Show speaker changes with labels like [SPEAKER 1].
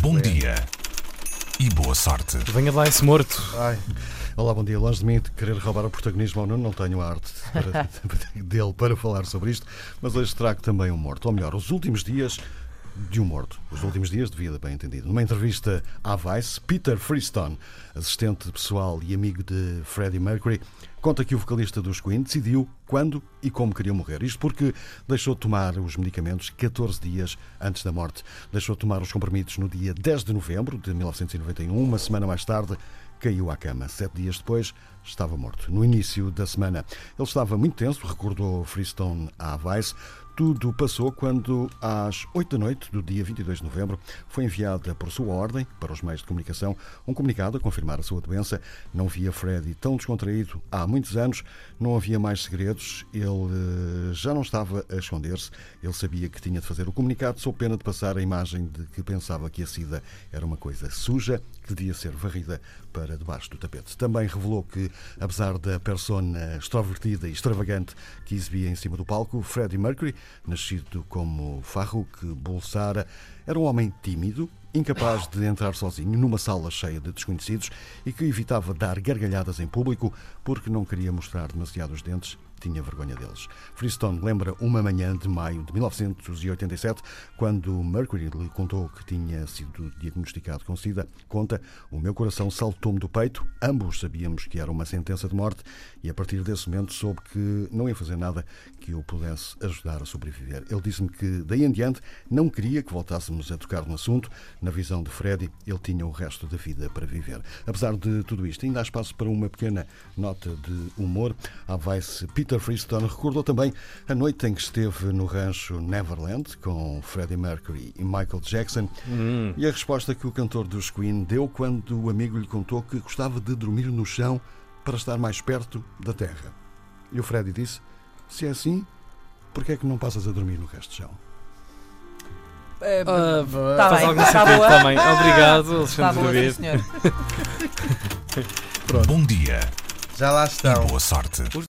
[SPEAKER 1] Bom dia e boa sorte.
[SPEAKER 2] Venha lá esse morto.
[SPEAKER 3] Ai, olá, bom dia. Longe de mim de querer roubar o protagonismo ao Nuno, não tenho a arte para- dele para falar sobre isto, mas hoje trago também um morto. Ou melhor, os últimos dias de um morto. Os últimos dias de vida, bem entendido. Numa entrevista à Vice, Peter Freestone, assistente pessoal e amigo de Freddie Mercury, conta que o vocalista dos Queen decidiu quando e como queria morrer. Isto porque deixou de tomar os medicamentos 14 dias antes da morte. Deixou de tomar os comprimidos no dia 10 de novembro de 1991, uma semana mais tarde caiu à cama. Sete dias depois, estava morto. No início da semana, ele estava muito tenso, recordou Freestone à Vice. Tudo passou quando, às 8 da noite do dia 22 de novembro, foi enviada por sua ordem para os meios de comunicação um comunicado a confirmar a sua doença. Não via Freddy tão descontraído há muitos anos, não havia mais segredos, ele eh, já não estava a esconder-se, ele sabia que tinha de fazer o comunicado sob pena de passar a imagem de que pensava que a SIDA era uma coisa suja que devia ser varrida para debaixo do tapete. Também revelou que, apesar da persona extrovertida e extravagante que exibia em cima do palco, Freddie Mercury, nascido como Farrukh Bulsara, era um homem tímido, incapaz de entrar sozinho numa sala cheia de desconhecidos e que evitava dar gargalhadas em público porque não queria mostrar demasiado os dentes tinha vergonha deles. Freestone lembra uma manhã de maio de 1987, quando Mercury lhe contou que tinha sido diagnosticado com SIDA. Conta: O meu coração saltou-me do peito, ambos sabíamos que era uma sentença de morte, e a partir desse momento soube que não ia fazer nada que eu pudesse ajudar a sobreviver. Ele disse-me que daí em diante não queria que voltássemos a tocar no assunto. Na visão de Freddy, ele tinha o resto da vida para viver. Apesar de tudo isto, ainda há espaço para uma pequena nota de humor. A Vice Peter Freestone recordou também a noite em que esteve no rancho Neverland com Freddie Mercury e Michael Jackson e a resposta que o cantor dos Queen deu quando o amigo lhe contou que gostava de dormir no chão para estar mais perto da terra. E o Freddie disse: Se é assim, por que é que não passas a dormir no resto do chão?
[SPEAKER 4] É,
[SPEAKER 2] Ah,
[SPEAKER 4] Tá
[SPEAKER 2] faz
[SPEAKER 4] bem,
[SPEAKER 2] algum
[SPEAKER 4] tá
[SPEAKER 2] sentido
[SPEAKER 4] boa.
[SPEAKER 2] também. Obrigado,
[SPEAKER 4] Está
[SPEAKER 2] Alexandre
[SPEAKER 4] boa,
[SPEAKER 2] David.
[SPEAKER 4] senhor.
[SPEAKER 1] Bom dia
[SPEAKER 5] Já lá
[SPEAKER 1] e
[SPEAKER 5] estão.
[SPEAKER 1] boa sorte.